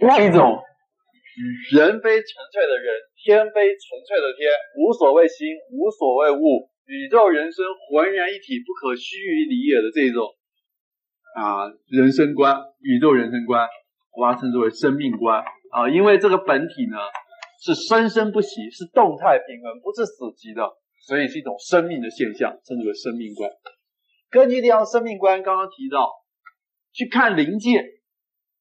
那一种人非纯粹的人，天非纯粹的天，无所谓心，无所谓物，宇宙人生浑然一体，不可须臾离也的这种啊人生观，宇宙人生观，我把它称之为生命观啊，因为这个本体呢是生生不息，是动态平衡，不是死寂的，所以是一种生命的现象，称之为生命观。根据这样生命观，刚刚提到去看灵界。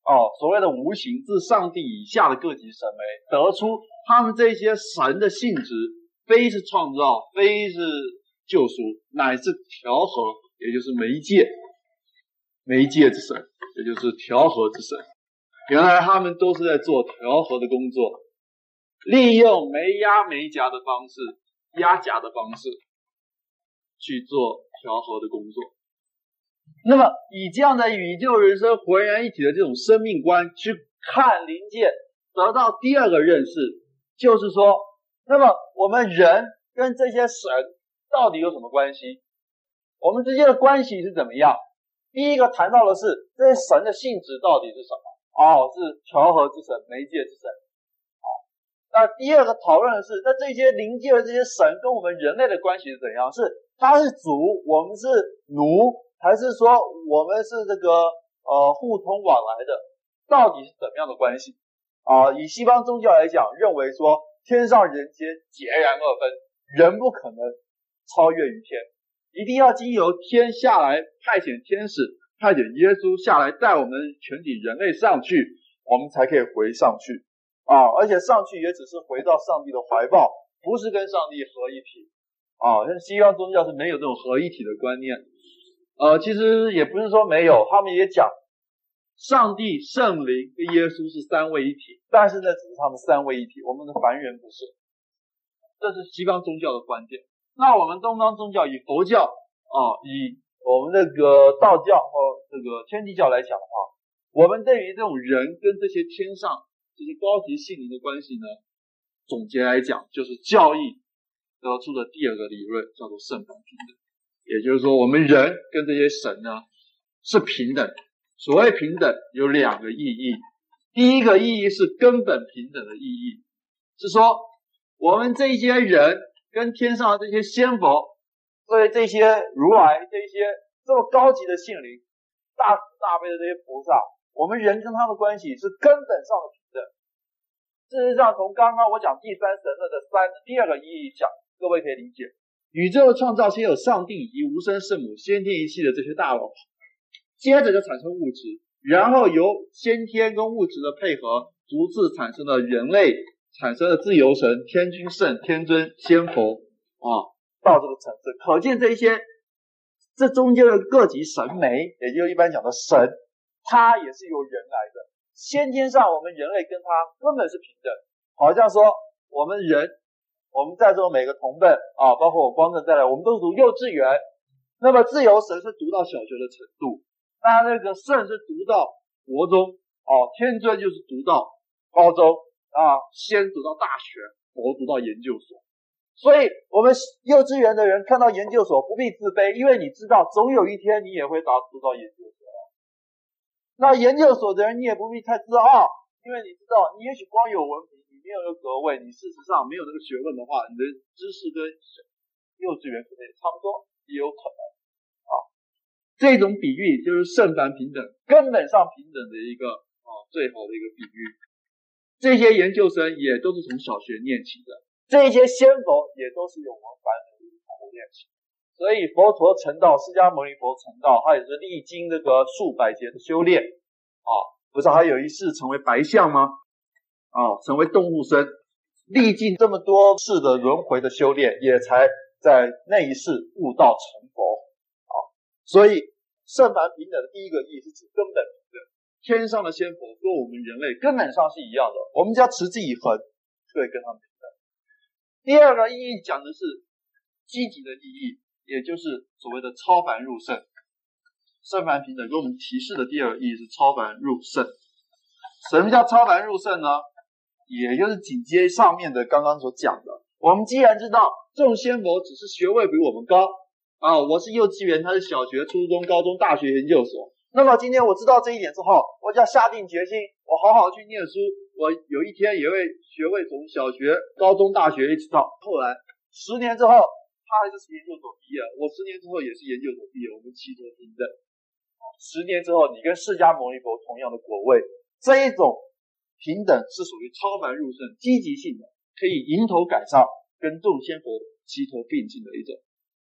哦，所谓的无形，自上帝以下的各级神明，得出他们这些神的性质，非是创造，非是救赎，乃是调和，也就是媒介，媒介之神，也就是调和之神。原来他们都是在做调和的工作，利用没压没夹的方式，压夹的方式去做调和的工作。那么，以这样的宇宙人生浑然一体的这种生命观去看灵界，得到第二个认识，就是说，那么我们人跟这些神到底有什么关系？我们之间的关系是怎么样？第一个谈到的是这些神的性质到底是什么？哦，是调和之神、媒介之神。好，那第二个讨论的是，那这些灵界的这些神跟我们人类的关系是怎样？是他是主，我们是奴。还是说我们是这个呃互通往来的，到底是怎么样的关系啊？以西方宗教来讲，认为说天上人间截然二分，人不可能超越于天，一定要经由天下来派遣天使，派遣耶稣下来带我们全体人类上去，我们才可以回上去啊！而且上去也只是回到上帝的怀抱，不是跟上帝合一体啊！像西方宗教是没有这种合一体的观念。呃，其实也不是说没有，他们也讲，上帝、圣灵跟耶稣是三位一体，但是呢，只是他们三位一体，我们的凡人不是，这是西方宗教的观点。那我们东方宗教以佛教啊，以我们那个道教和这个天地教来讲的话，我们对于这种人跟这些天上这些高级性灵的关系呢，总结来讲，就是教义得出的第二个理论，叫做圣凡平等。也就是说，我们人跟这些神呢是平等。所谓平等有两个意义，第一个意义是根本平等的意义，是说我们这些人跟天上的这些仙佛，所以这些如来这些这么高级的性灵，大慈大悲的这些菩萨，我们人跟他们的关系是根本上的平等。事实上，从刚刚我讲第三神论的三第二个意义讲，各位可以理解。宇宙的创造先有上帝以及无生圣母、先天一系的这些大佬，接着就产生物质，然后由先天跟物质的配合，逐次产生了人类，产生了自由神、天君圣、天尊、仙佛啊，到这个层次，可见这一些这中间的各级神媒，也就一般讲的神，他也是由人来的。先天上我们人类跟他根本是平等，好像说我们人。我们在座每个同辈啊，包括我光正在内，我们都是读幼稚园。那么自由神是读到小学的程度，那那个圣是读到国中，哦，天尊就是读到高中啊，先读到大学，佛读到研究所。所以，我们幼稚园的人看到研究所不必自卑，因为你知道总有一天你也会达读到研究所。那研究所的人你也不必太自傲，因为你知道你也许光有文凭。没有那个格位，你事实上没有那个学问的话，你的知识跟幼稚园可能也差不多，也有可能啊。这种比喻就是圣凡平等，根本上平等的一个啊最好的一个比喻。这些研究生也都是从小学念起的，这些仙佛也都是由我们凡人念起。所以佛陀成道，释迦牟尼佛成道，他也是历经这个数百劫的修炼啊，不是还有一世成为白象吗？啊，成为动物身，历尽这么多次的轮回的修炼，也才在那一世悟道成佛。啊，所以圣凡平等的第一个意义是指根本平等，天上的仙佛跟我们人类根本上是一样的，我们只要持之以恒，就会跟他们平等。第二个意义讲的是积极的意义，也就是所谓的超凡入圣。圣凡平等给我们提示的第二个意义是超凡入圣。什么叫超凡入圣呢？也就是紧接上面的刚刚所讲的，我们既然知道众仙佛只是学位比我们高啊，我是幼稚园，他是小学、初中、高中、大学、研究所，那么今天我知道这一点之后，我就要下定决心，我好好去念书。我有一天也会学会从小学、高中、大学一直到后来，十年之后，他还是研究所毕业，我十年之后也是研究所毕业，我们齐头并进。十年之后，你跟释迦牟尼佛同样的果位，这一种平等是属于超凡入圣、积极性的，可以迎头赶上，跟众仙佛齐头并进的一种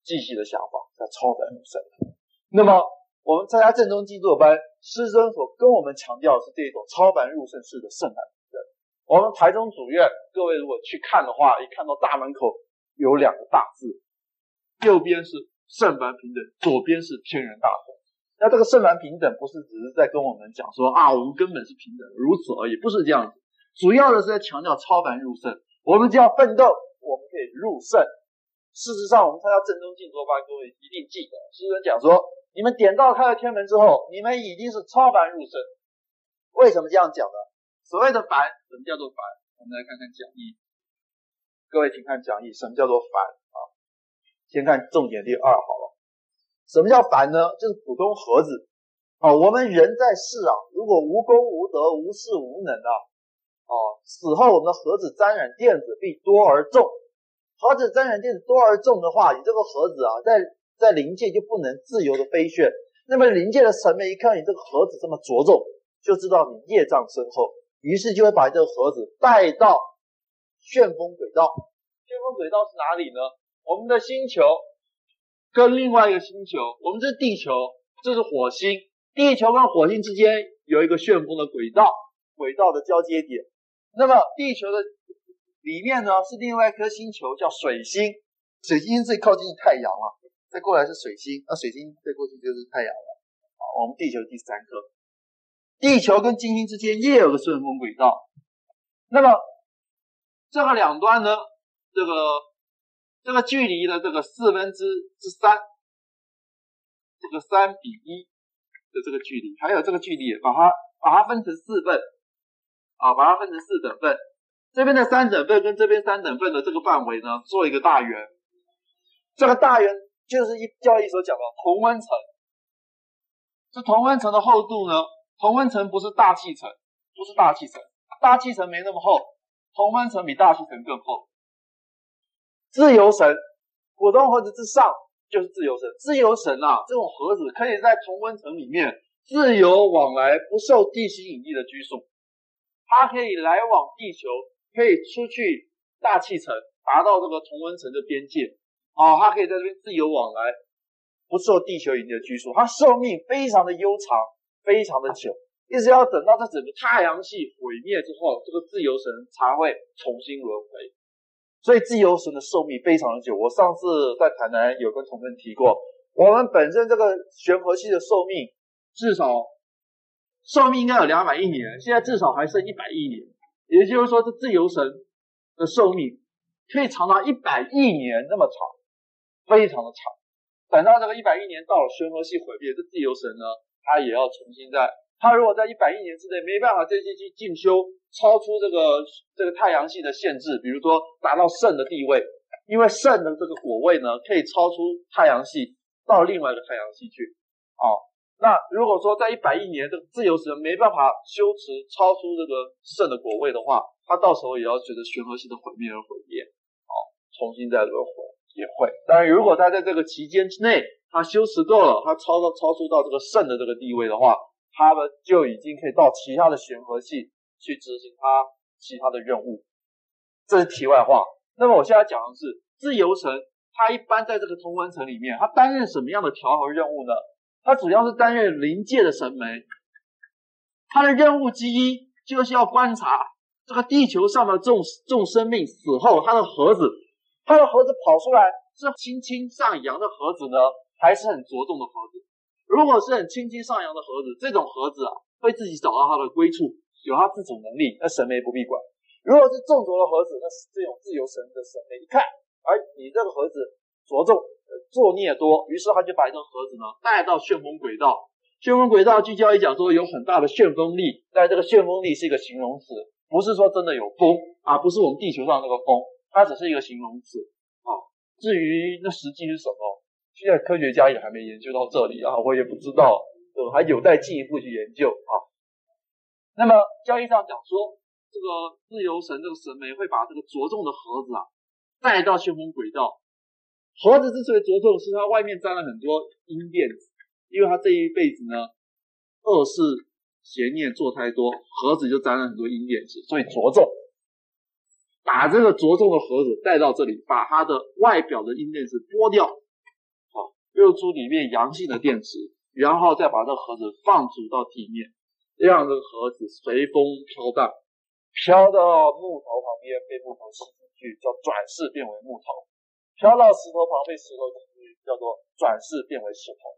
积极的想法，叫超凡入圣。那么我们参加正宗静坐班，师尊所跟我们强调的是这种超凡入圣式的圣凡平等。我们台中主院，各位如果去看的话，一看到大门口有两个大字，右边是圣凡平等，左边是天人大同。那这个圣凡平等不是只是在跟我们讲说啊，我们根本是平等，如此而已，不是这样子。主要的是在强调超凡入圣。我们只要奋斗，我们可以入圣。事实上，我们参加正宗静坐班，各位一定记得，师尊讲说，你们点到开了天门之后，你们已经是超凡入圣。为什么这样讲呢？所谓的凡，什么叫做凡？我们来看看讲义。各位请看讲义，什么叫做凡啊？先看重点第二好了。什么叫凡呢？就是普通盒子啊。我们人在世啊，如果无功无德、无事无能啊，啊，死后我们的盒子沾染电子必多而重。盒子沾染电子多而重的话，你这个盒子啊，在在灵界就不能自由的飞旋。那么灵界的神明一看你这个盒子这么着重，就知道你业障深厚，于是就会把这个盒子带到旋风轨道。旋风轨道是哪里呢？我们的星球。跟另外一个星球，我们这是地球，这是火星。地球跟火星之间有一个旋风的轨道，轨道的交接点。那么地球的里面呢，是另外一颗星球，叫水星。水星最靠近太阳了，再过来是水星，那水星再过去就是太阳了。好，我们地球第三颗。地球跟金星之间也有个顺风轨道。那么这个两端呢，这个。这个距离的这个四分之之三，这个三比一的这个距离，还有这个距离，把它把它分成四份，啊，把它分成四等份。这边的三等份跟这边三等份的这个范围呢，做一个大圆。这个大圆就是一教义所讲的同温层。这同温层的厚度呢，同温层不是大气层，不是大气层，大气层没那么厚，同温层比大气层更厚。自由神，普通盒子之上就是自由神。自由神啊，这种盒子可以在同温层里面自由往来，不受地心引力的拘束。它可以来往地球，可以出去大气层，达到这个同温层的边界。啊，它可以在这边自由往来，不受地球引力的拘束。它寿命非常的悠长，非常的久，一直要等到它整个太阳系毁灭之后，这个自由神才会重新轮回。所以自由神的寿命非常的久。我上次在台南有跟同学提过，我们本身这个玄合系的寿命至少寿命应该有两百亿年，现在至少还剩一百亿年。也就是说，这自由神的寿命可以长达一百亿年那么长，非常的长。等到这个一百亿年到了，玄合系毁灭，这自由神呢，他也要重新再。他如果在一百亿年之内没办法再继续进修，超出这个这个太阳系的限制，比如说达到圣的地位，因为圣的这个果位呢，可以超出太阳系到另外一个太阳系去。哦，那如果说在一百亿年这个自由神没办法修持超出这个圣的果位的话，他到时候也要随着玄合系的毁灭而毁灭。哦，重新再轮回也会。当然，如果他在这个期间之内他修持够了，他超到超出到这个圣的这个地位的话。他们就已经可以到其他的玄合系去执行他其他的任务，这是题外话。那么我现在讲的是自由神，它一般在这个同温层里面，它担任什么样的调和任务呢？它主要是担任灵界的神媒，它的任务之一就是要观察这个地球上的众众生命死后，它的盒子，它的盒子跑出来是轻轻上扬的盒子呢，还是很着重的盒子？如果是很轻轻上扬的盒子，这种盒子啊，会自己找到它的归处，有它自主能力，那神明不必管。如果是重浊的盒子，那是这种自由神的神明一看，而你这个盒子着重作孽多，于是他就把这个盒子呢带到旋风轨道。旋风轨道，聚焦一讲说有很大的旋风力，但这个旋风力是一个形容词，不是说真的有风啊，不是我们地球上那个风，它只是一个形容词啊。至于那实际是什么？现在科学家也还没研究到这里啊，我也不知道。还有待进一步去研究啊。那么交易上讲说，这个自由神这个神媒会把这个着重的盒子啊带到旋风轨道。盒子之所以着重，是它外面沾了很多阴电子，因为它这一辈子呢恶事邪念做太多，盒子就沾了很多阴电子，所以着重把这个着重的盒子带到这里，把它的外表的阴电子剥掉，好，露出里面阳性的电池，然后再把这盒子放逐到地面，让这个盒子随风飘荡，飘到木头旁边，被木头吸进去，叫转世变为木头。飘到石头旁被石头吸进去，叫做转世变为石头；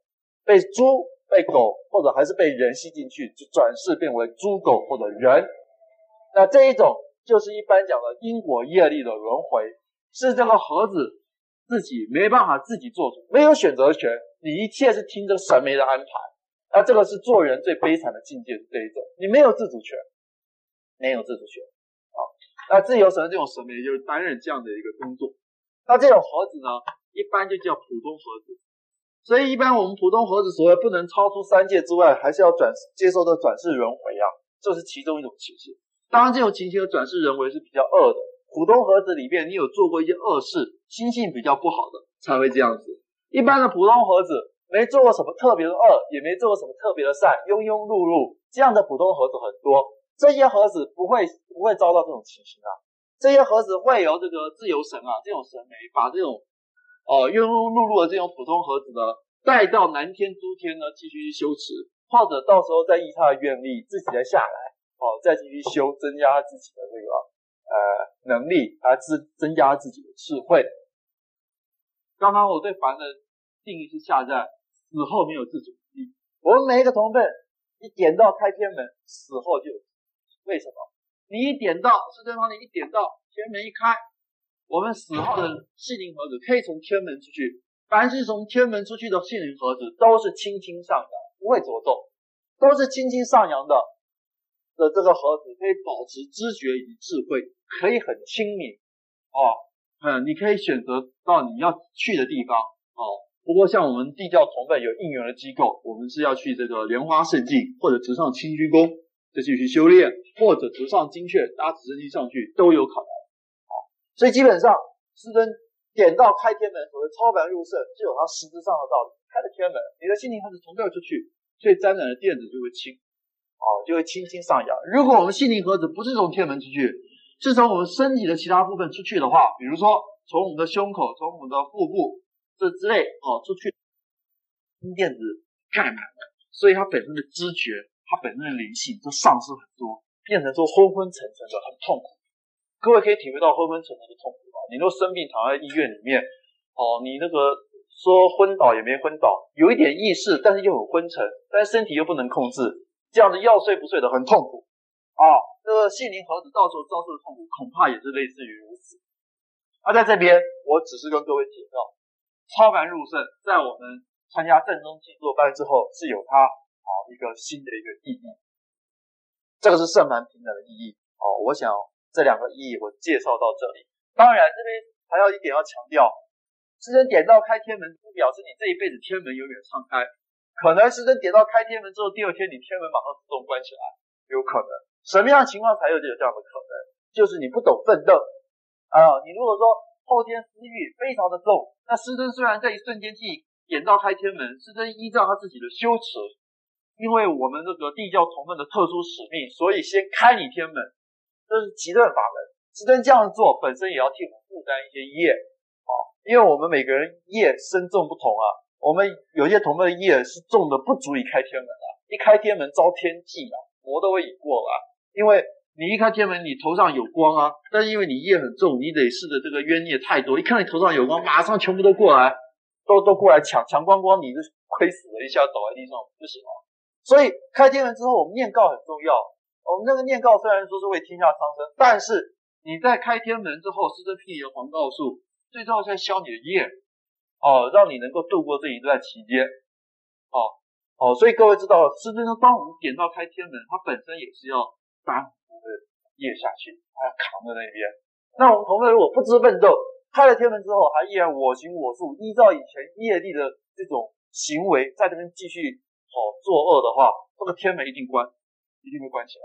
被猪、被狗或者还是被人吸进去，就转世变为猪、狗或者人。那这一种就是一般讲的因果业力的轮回，是这个盒子自己没办法自己做主，没有选择权，你一切是听着神媒的安排。那这个是做人最悲惨的境界，这一种，你没有自主权，没有自主权。啊，那自由神这种神媒就是担任这样的一个工作。那这种盒子呢，一般就叫普通盒子。所以一般我们普通盒子所谓不能超出三界之外，还是要转接受的转世轮回啊，这是其中一种情形。当然，这种情形的转世轮回是比较恶的。普通盒子里面，你有做过一些恶事，心性比较不好的才会这样子。一般的普通盒子没做过什么特别的恶，也没做过什么特别的善，庸庸碌碌，这样的普通盒子很多。这些盒子不会不会遭到这种情形啊。这些盒子会由这个自由神啊，这种神媒把这种哦庸庸碌碌的这种普通盒子呢带到南天诸天呢继续去修持，或者到时候再依他的愿力自己再下来哦，再继续修，增加自己的这个呃能力，啊自增加自己的智慧。刚刚我对凡的定义是下在死后没有自主力，我们每一个同奋一点到开天门，死后就有，为什么？你一点到，是对方，你一点到，天门一开，我们死后的心灵盒子可以从天门出去。凡是从天门出去的心灵盒子，都是轻轻上扬，不会着重，都是轻轻上扬的的这个盒子，可以保持知觉与智慧，可以很清明哦，嗯，你可以选择到你要去的地方哦。不过像我们地教同辈有应援的机构，我们是要去这个莲花圣境或者直上清虚宫。再继续修炼，或者直上精确搭直升机上去都有可能。好，所以基本上师尊点到开天门，所谓超凡入圣，就有它实质上的道理。开了天门，你的心灵开始从这儿出去，所以沾染的电子就会轻，啊，就会轻轻上扬。如果我们心灵盒子不是从天门出去，是从我们身体的其他部分出去的话，比如说从我们的胸口、从我们的腹部这之类啊出去，阴电子盖满了，所以它本身的知觉。它本身的灵性都丧失很多，变成说昏昏沉沉的，很痛苦。各位可以体会到昏昏沉沉的痛苦吧？你若生病躺在医院里面，哦，你那个说昏倒也没昏倒，有一点意识，但是又很昏沉，但是身体又不能控制，这样子要睡不睡的，很痛苦。啊，这个心灵盒子到时候遭受的痛苦，恐怕也是类似于如此。而、在这边，我只是跟各位提到，超凡入圣，在我们参加正宗静坐班之后，是有它。啊，一个新的一个意义，这个是圣凡平等的意义。哦，我想这两个意义我介绍到这里。当然，这边还要一点要强调，师尊点到开天门，不表示你这一辈子天门永远敞开。可能师尊点到开天门之后，第二天你天门马上自动关起来，有可能。什么样情况才有这这样的可能？就是你不懂奋斗啊。你如果说后天私欲非常的重，那师尊虽然在一瞬间替点到开天门，师尊依照他自己的修持。因为我们这个地教同门的特殊使命，所以先开你天门，这是极乐法门。师尊这样做本身也要替我们负担一些业啊，因为我们每个人业深重不同啊。我们有些同奋的业是重的不足以开天门啊，一开天门遭天忌啊，魔都会已过啊。因为你一开天门，你头上有光啊，但因为你业很重，你得试着这个冤孽太多，一看你头上有光，马上全部都过来，都都过来抢抢光光，你就亏死了，一下倒在地上不行啊。所以开天门之后，我们念告很重要。我们那个念告虽然说是为天下苍生，但是你在开天门之后，师尊辟你的黄道术，最重要是在消你的业，哦，让你能够度过这一段期间，哦哦。所以各位知道，师尊说，当我们点到开天门，它本身也是要担我们的业下去，还要扛在那边。那我们同奋如果不知奋斗，开了天门之后，还依然我行我素，依照以前业力的这种行为，在这边继续。哦作恶的话，这个天门一定关，一定会关起来。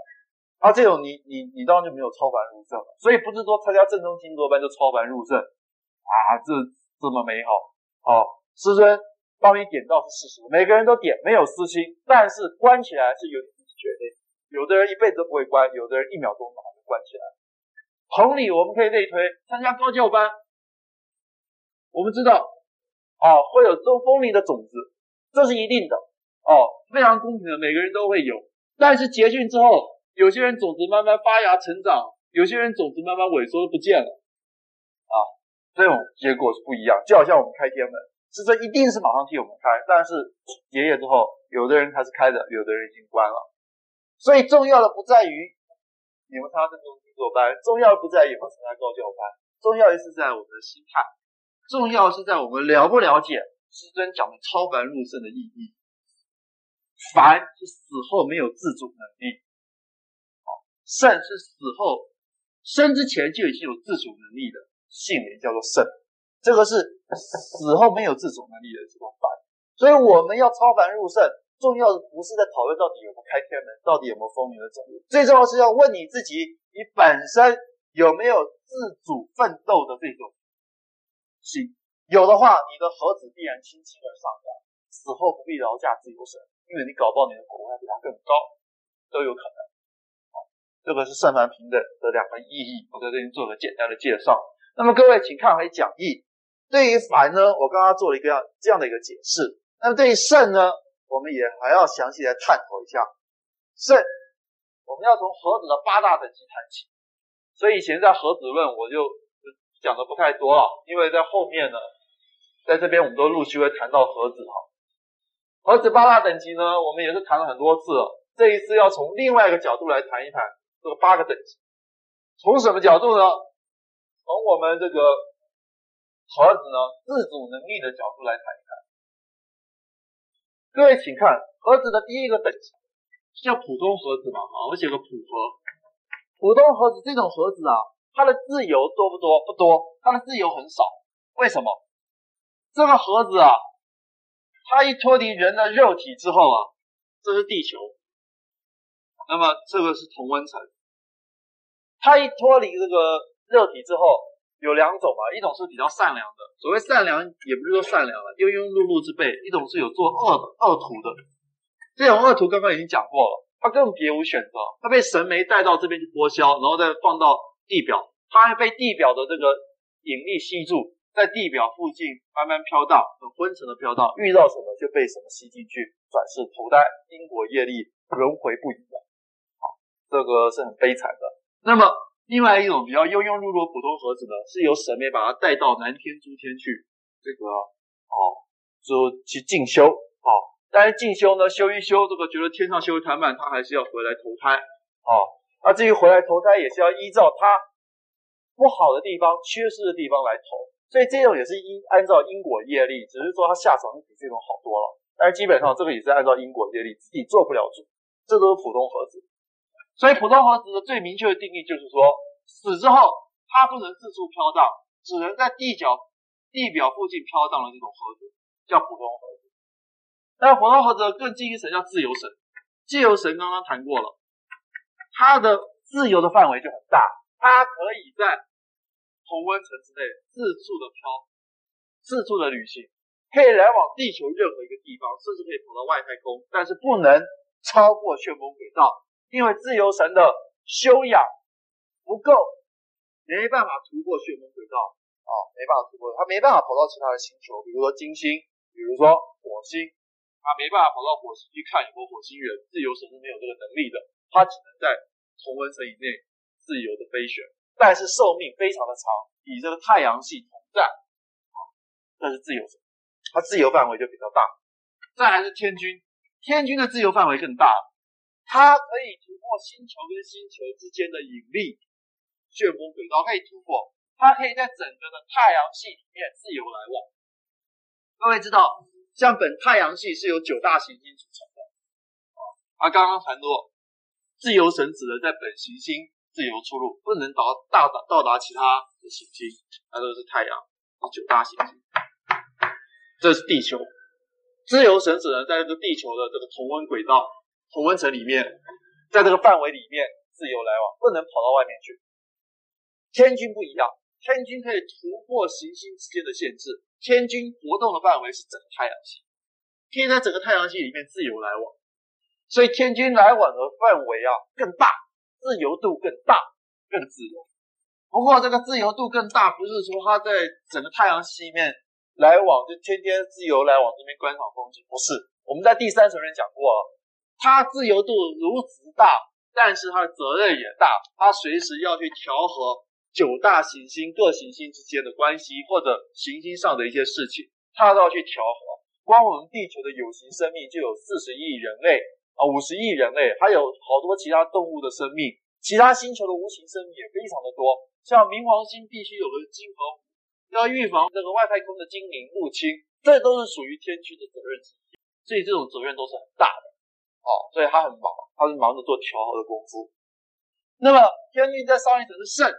啊，这种你你你当然就没有超凡入圣了。所以不是说参加正宗静坐班就超凡入圣啊，这这么美好。好，师尊帮你点到是事实，每个人都点，没有私心，但是关起来是由你自己决定。有的人一辈子都不会关，有的人一秒钟就关起来。同理，我们可以类推参加高教班，我们知道。哦，会有种锋利的种子，这是一定的。哦，非常公平的，每个人都会有。但是结训之后，有些人种子慢慢发芽成长，有些人种子慢慢萎缩不见了。这种结果是不一样。就好像我们开天门，是这一定是马上替我们开，但是结业之后，有的人他是开的，有的人已经关了。所以重要的不在于你们参加正宗坐班，重要的不在于你们参加高教班，重要的是在我们的心态。重要是在我们了不了解师尊讲的超凡入圣的意义。凡是死后没有自主能力，圣是死后生之前就已经有自主能力的姓名叫做圣，这个是死后没有自主能力的这种凡。所以我们要超凡入圣，重要的不是在讨论到底有没有开天门，到底有没有风云的种，最重要是要问你自己，你本身有没有自主奋斗的这种。心有的话，你的盒子必然轻轻而上扬，死后不必劳驾自由神，因为你搞不好你的果位比他更高，都有可能。好，这个是圣凡平等的两个意义，我在这里做个简单的介绍。那么各位请看回讲义，对于凡呢，我刚刚做了一个这样的一个解释。那么对于圣呢，我们也还要详细来探讨一下。圣，我们要从盒子的八大等级谈起。所以以前在盒子论，我就。讲的不太多了，因为在后面呢，在这边我们都陆续会谈到盒子哈。盒子八大等级呢，我们也是谈了很多次了。这一次要从另外一个角度来谈一谈这个八个等级。从什么角度呢？我们这个盒子呢自主能力的角度来谈一谈。各位请看盒子的第一个等级，叫普通盒子嘛，啊，我写个普盒。普通盒子这种盒子啊。它的自由多不多？不多，它的自由很少。为什么？这个盒子啊，它一脱离人的肉体之后啊，这是地球。那么这个是同温层。它一脱离这个肉体之后，有两种吧，一种是比较善良的，所谓善良也不是说善良了，庸庸碌碌之辈；一种是有做恶的恶徒的。这种恶徒刚刚已经讲过了，他根本别无选择，他被神媒带到这边去剥削，然后再放到。地表，他还被地表的这个引力吸住，在地表附近慢慢飘荡，很昏沉的飘荡，遇到什么就被什么吸进去，转世投胎，因果业力轮回不已的，好，这个是很悲惨的。那么另外一种比较庸庸碌碌的普通盒子呢，是由神明把它带到南天诸天去，这个哦，就去进修，哦，但是进修呢，修一修，这个觉得天上修的太慢，他还是要回来投胎，哦。那至于回来投胎，也是要依照他不好的地方、缺失的地方来投，所以这种也是依按照因果业力，只是说他下场比这种好多了。但是基本上这个也是按照因果业力，自己做不了主，这都是普通盒子。所以普通盒子的最明确的定义就是说，死之后它不能四处飘荡，只能在地角、地表附近飘荡的这种盒子叫普通盒子。但普通盒子更近一层叫自由神，自由神刚刚谈过了。它的自由的范围就很大，它可以在同温层之内四处的飘，四处的旅行，可以来往地球任何一个地方，甚至可以跑到外太空，但是不能超过旋风轨道，因为自由神的修养不够，没办法突破旋风轨道。啊，没办法突破，他没办法跑到其他的星球，比如说金星，比如说火星，他没办法跑到火星去看有没有火星人，自由神是没有这个能力的。他只能在同温层以内自由的飞旋，但是寿命非常的长，与这个太阳系同在，啊，这是自由神，他自由范围就比较大。再来是天君，天君的自由范围更大，它可以突破星球跟星球之间的引力旋风轨道，可以突破，它可以在整个的太阳系里面自由来往。各位知道，像本太阳系是由九大行星组成的，啊，刚刚谈过。自由神只能在本行星自由出入，不能到到达到达其他的行星，那都是太阳，九大行星。这是地球，自由神只能在这个地球的这个同温轨道、同温层里面，在这个范围里面自由来往，不能跑到外面去。天军不一样，天军可以突破行星之间的限制，天军活动的范围是整个太阳系，可以在整个太阳系里面自由来往，所以天军来往的范围啊更大，自由度更大，更自由。不过这个自由度更大，不是说它在整个太阳系里面来往就天天自由来往这边观赏风景，不是。我们在第三层人讲过，它自由度如此大，但是它的责任也大，它随时要去调和九大行星各行星之间的关系，或者行星上的一些事情，它都要去调和。光我们地球的有形生命就有四十亿人类啊，五十亿人类，还有好多其他动物的生命，其他星球的无形生命也非常的多。像冥王星必须有个金河，要预防这个外太空的精灵入侵，这都是属于天军的责任之一。所以这种责任都是很大的，哦，所以他很忙，他是忙着做调和的功夫。那么天军在上一层是肾，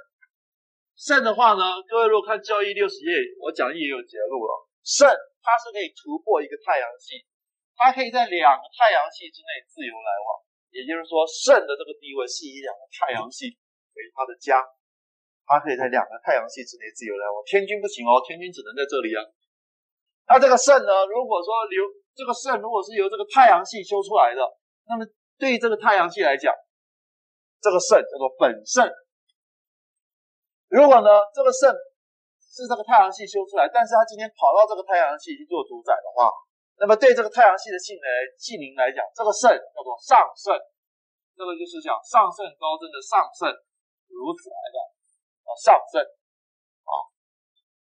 肾的话呢，各位如果看教义六十页，我讲义也有节录了。肾它是可以突破一个太阳系，它可以在两个太阳系之内自由来往，也就是说肾的这个地位是以两个太阳系为它的家。它可以在两个太阳系之内自由来往，天军不行哦，天军只能在这里啊。那这个肾呢？如果说由这个肾如果是由这个太阳系修出来的，那么对于这个太阳系来讲，这个肾叫做本肾。如果呢，这个肾是这个太阳系修出来，但是它今天跑到这个太阳系去做主宰的话，那么对这个太阳系的性能性灵来讲，这个肾叫做上肾，这个就是讲上肾高僧的上肾，如此来的啊。上肾啊，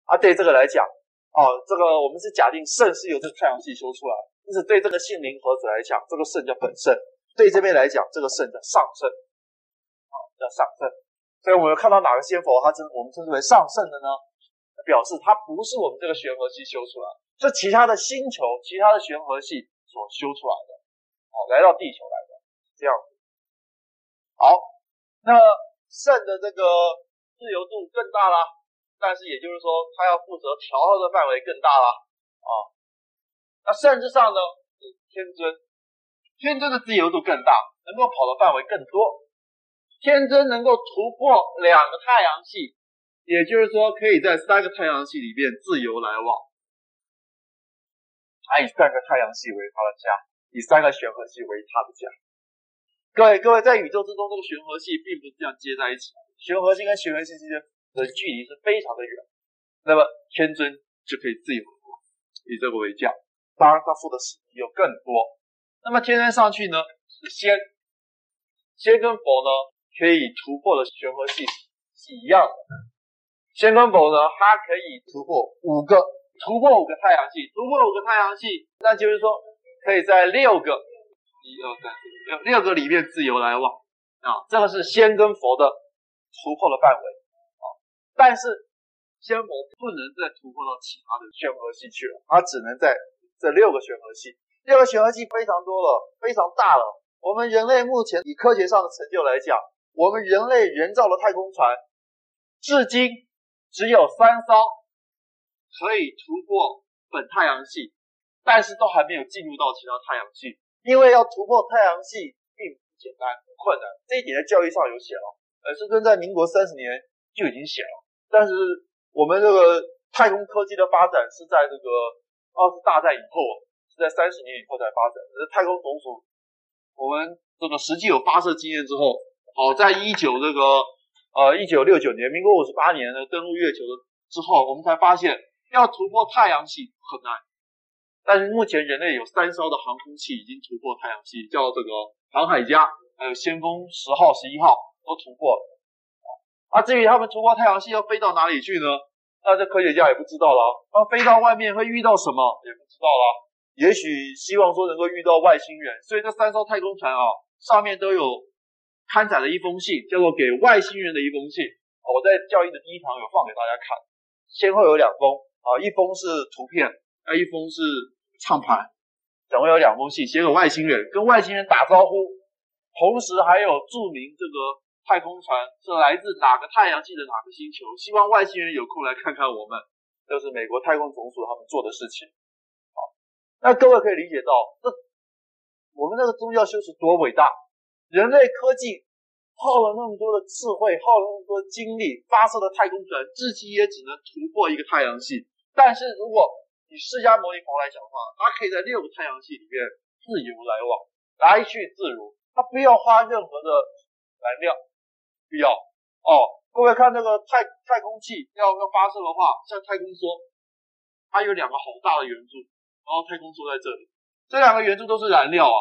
啊，对这个来讲，哦，这个我们是假定肾是由这个太阳系修出来，因此对这个性灵盒子来讲，这个肾叫本肾；对这边来讲，这个肾叫上肾，啊，叫上肾。所以我们看到哪个仙佛，他称我们称之为上肾的呢？表示它不是我们这个玄合系修出来，是其他的星球、其他的玄合系所修出来的，哦，来到地球来的，这样子。好，那肾的这个。自由度更大啦，但是也就是说，它要负责调和的范围更大了。啊。那甚至上呢，天尊，天尊的自由度更大，能够跑的范围更多。天尊能够突破两个太阳系，也就是说，可以在三个太阳系里面自由来往。他以三个太阳系为他的家，以三个玄合系为他的家。各位，各位，在宇宙之中，这个玄合系并不是这样接在一起。玄合星跟玄合星之间的距离是非常的远，那么天尊就可以自由以这个为教，当然他负的使命又更多。那么天尊上去呢，是仙，仙跟佛呢可以突破的玄和系是一样的。仙跟佛呢，它可以突破五个，突破五个太阳系，突破五个太阳系，那就是说可以在六个，一二三四五六六个里面自由来往啊，这个是仙跟佛的。突破的范围啊，但是仙佛不能再突破到其他的玄合系去了，它只能在这六个玄合系。六个玄合系非常多了，非常大了。我们人类目前以科学上的成就来讲，我们人类人造的太空船，至今只有三艘可以突破本太阳系，但是都还没有进入到其他太阳系，因为要突破太阳系并不简单，很困难。这一点在教育上有写了。呃，师尊在民国三十年就已经写了，但是我们这个太空科技的发展是在这个二次大战以后，是在三十年以后才发展。呃，太空总署，我们这个实际有发射经验之后，好，在一九这个呃一九六九年，民国五十八年的登陆月球的之后，我们才发现要突破太阳系很难。但是目前人类有三艘的航空器已经突破太阳系，叫这个航海家，还有先锋十号、十一号。都突破了，啊，至于他们突破太阳系要飞到哪里去呢？那这科学家也不知道了。那飞到外面会遇到什么也不知道了。也许希望说能够遇到外星人，所以这三艘太空船啊，上面都有刊载了一封信，叫做给外星人的一封信。我在教义的第一堂有放给大家看，先后有两封啊，一封是图片，那，一封是唱盘，总共有两封信，写给外星人，跟外星人打招呼，同时还有注明这个。太空船是来自哪个太阳系的哪个星球？希望外星人有空来看看我们。这是美国太空总署他们做的事情。好，那各位可以理解到，这我们那个宗教修持多伟大！人类科技耗了那么多的智慧，耗了那么多精力，发射的太空船，至今也只能突破一个太阳系。但是如果以释迦牟尼佛来讲的话，他可以在六个太阳系里面自由来往，来去自如，他不要花任何的燃料，不要哦。各位看那个太太空器要要发射的话，像太空梭，它有两个好大的圆柱，然后太空梭在这里，这两个圆柱都是燃料啊，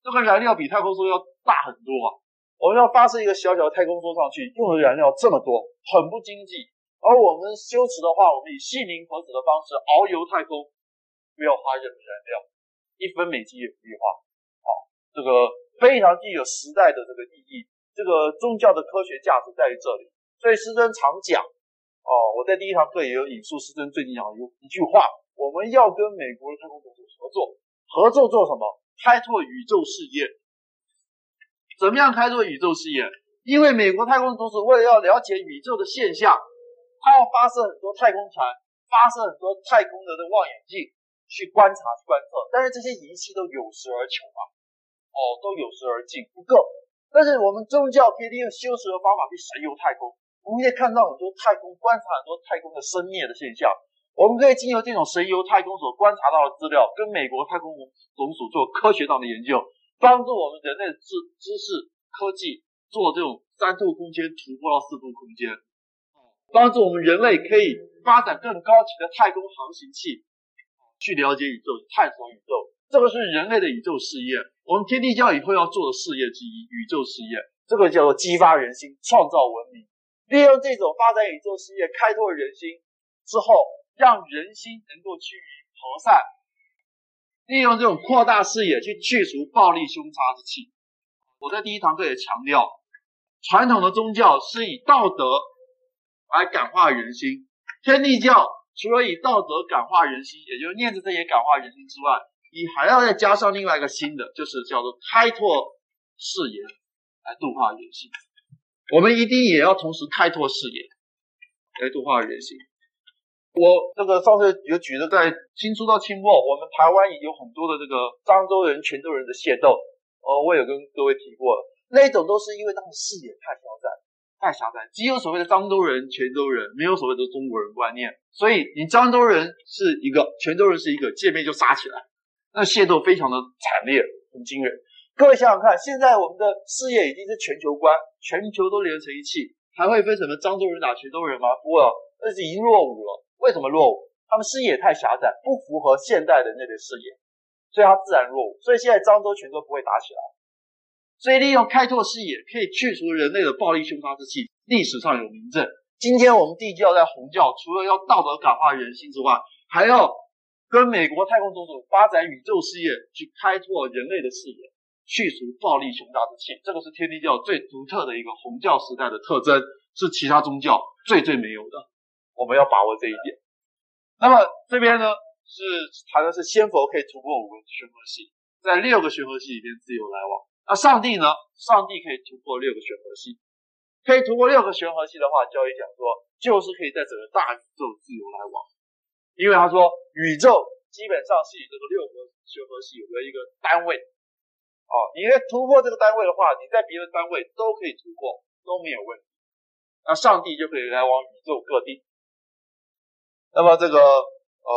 这个燃料比太空梭要大很多啊。我们要发射一个小小的太空梭上去，用的燃料这么多，很不经济。而我们修持的话，我们以性灵核子的方式遨游太空，不要花任何燃料，一分美金也不必花。好，这个非常具有时代的这个意义，这个宗教的科学价值在于这里。所以师尊常讲，哦，我在第一堂课也有引述师尊最近讲的一句话：我们要跟美国的太空总署合作，合作做什么？开拓宇宙视野。怎么样开拓宇宙视野？因为美国太空总署为了要了解宇宙的现象。他要发射很多太空船，发射很多太空的的望远镜去观察、去观测，但是这些仪器都有时而穷啊，哦，都有时而尽，不够。但是我们宗教可以利用修辞的方法去神游太空，我们可以看到很多太空，观察很多太空的生灭的现象。我们可以经由这种神游太空所观察到的资料，跟美国太空总署做科学上的研究，帮助我们人类知知识、科技做这种三度空间突破到四度空间。帮助我们人类可以发展更高级的太空航行器，去了解宇宙、探索宇宙。这个是人类的宇宙事业，我们天地教以后要做的事业之一——宇宙事业。这个叫做激发人心、创造文明。利用这种发展宇宙事业、开拓人心之后，让人心能够趋于和善。利用这种扩大视野去去除暴力凶杀之气。我在第一堂课也强调，传统的宗教是以道德。来感化人心，天地教除了以道德感化人心，也就是念着这些感化人心之外，你还要再加上另外一个新的，就是叫做开拓视野来度化人心。我们一定也要同时开拓视野来度化人心。我这个上次有举的，在清初到清末，我们台湾也有很多的这个漳州人、泉州人的械斗，哦，我有跟各位提过了，那一种都是因为他们视野太狭窄。太狭窄，只有所谓的漳州人、泉州人，没有所谓的中国人观念。所以你漳州人是一个，泉州人是一个，见面就杀起来，那械斗非常的惨烈，很惊人。各位想想看，现在我们的事业已经是全球观，全球都连成一气，还会分什么漳州人打泉州人吗？不会，那是已经落伍了。为什么落伍？他们视野太狭窄，不符合现代人类的视野，所以他自然落伍。所以现在漳州、泉州不会打起来。所以，利用开拓视野，可以去除人类的暴力凶杀之气。历史上有明证。今天我们地教在弘教，除了要道德感化人心之外，还要跟美国太空总署发展宇宙事业，去开拓人类的视野，去除暴力凶杀之气。这个是天地教最独特的一个红教时代的特征，是其他宗教最最没有的。我们要把握这一点。那么这边呢，是谈的是仙佛可以突破五个玄合系，在六个玄合系里边自由来往。那上帝呢？上帝可以突破六个玄合系，可以突破六个玄合系的话，教义讲说，就是可以在整个大宇宙自由来往。因为他说，宇宙基本上是以这个六个玄合系为一个单位。哦，你要突破这个单位的话，你在别的单位都可以突破，都没有问题。那上帝就可以来往宇宙各地。那么这个呃，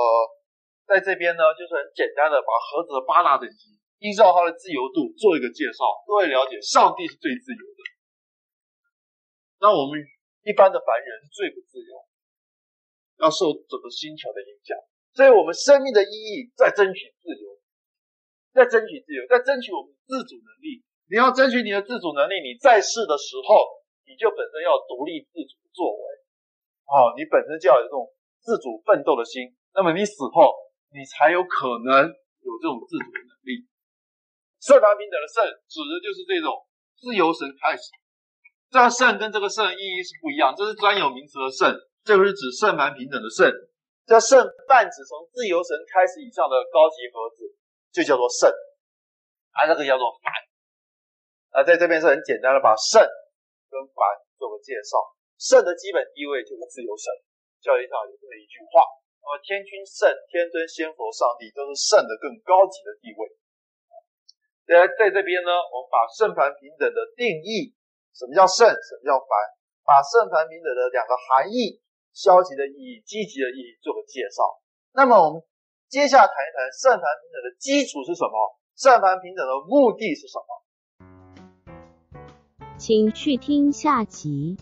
在这边呢，就是很简单的把盒子的八大等级。依照它的自由度做一个介绍，各位了解，上帝是最自由的，那我们一般的凡人最不自由，要受整个星球的影响，所以我们生命的意义在争取自由，在争取自由，在争取我们自主能力。你要争取你的自主能力，你在世的时候，你就本身要独立自主作为，哦，你本身就要有这种自主奋斗的心，那么你死后，你才有可能有这种自主能力。圣凡平等的圣，指的就是这种自由神开始。这个圣跟这个圣意义是不一样，这是专有名词的圣，这个是指圣凡平等的圣。这圣泛指从自由神开始以上的高级盒子，就叫做圣，啊这个叫做凡。啊，在这边是很简单的把圣跟凡做个介绍。圣的基本地位就是自由神，教义上有这么一句话。那么天君圣、天尊、仙佛、上帝都是圣的更高级的地位。在在这边呢，我们把圣凡平等的定义，什么叫圣，什么叫凡，把圣凡平等的两个含义，消极的意义、积极的意义做个介绍。那么我们接下来谈一谈善凡平等的基础是什么？善凡平等的目的是什么？请去听下集。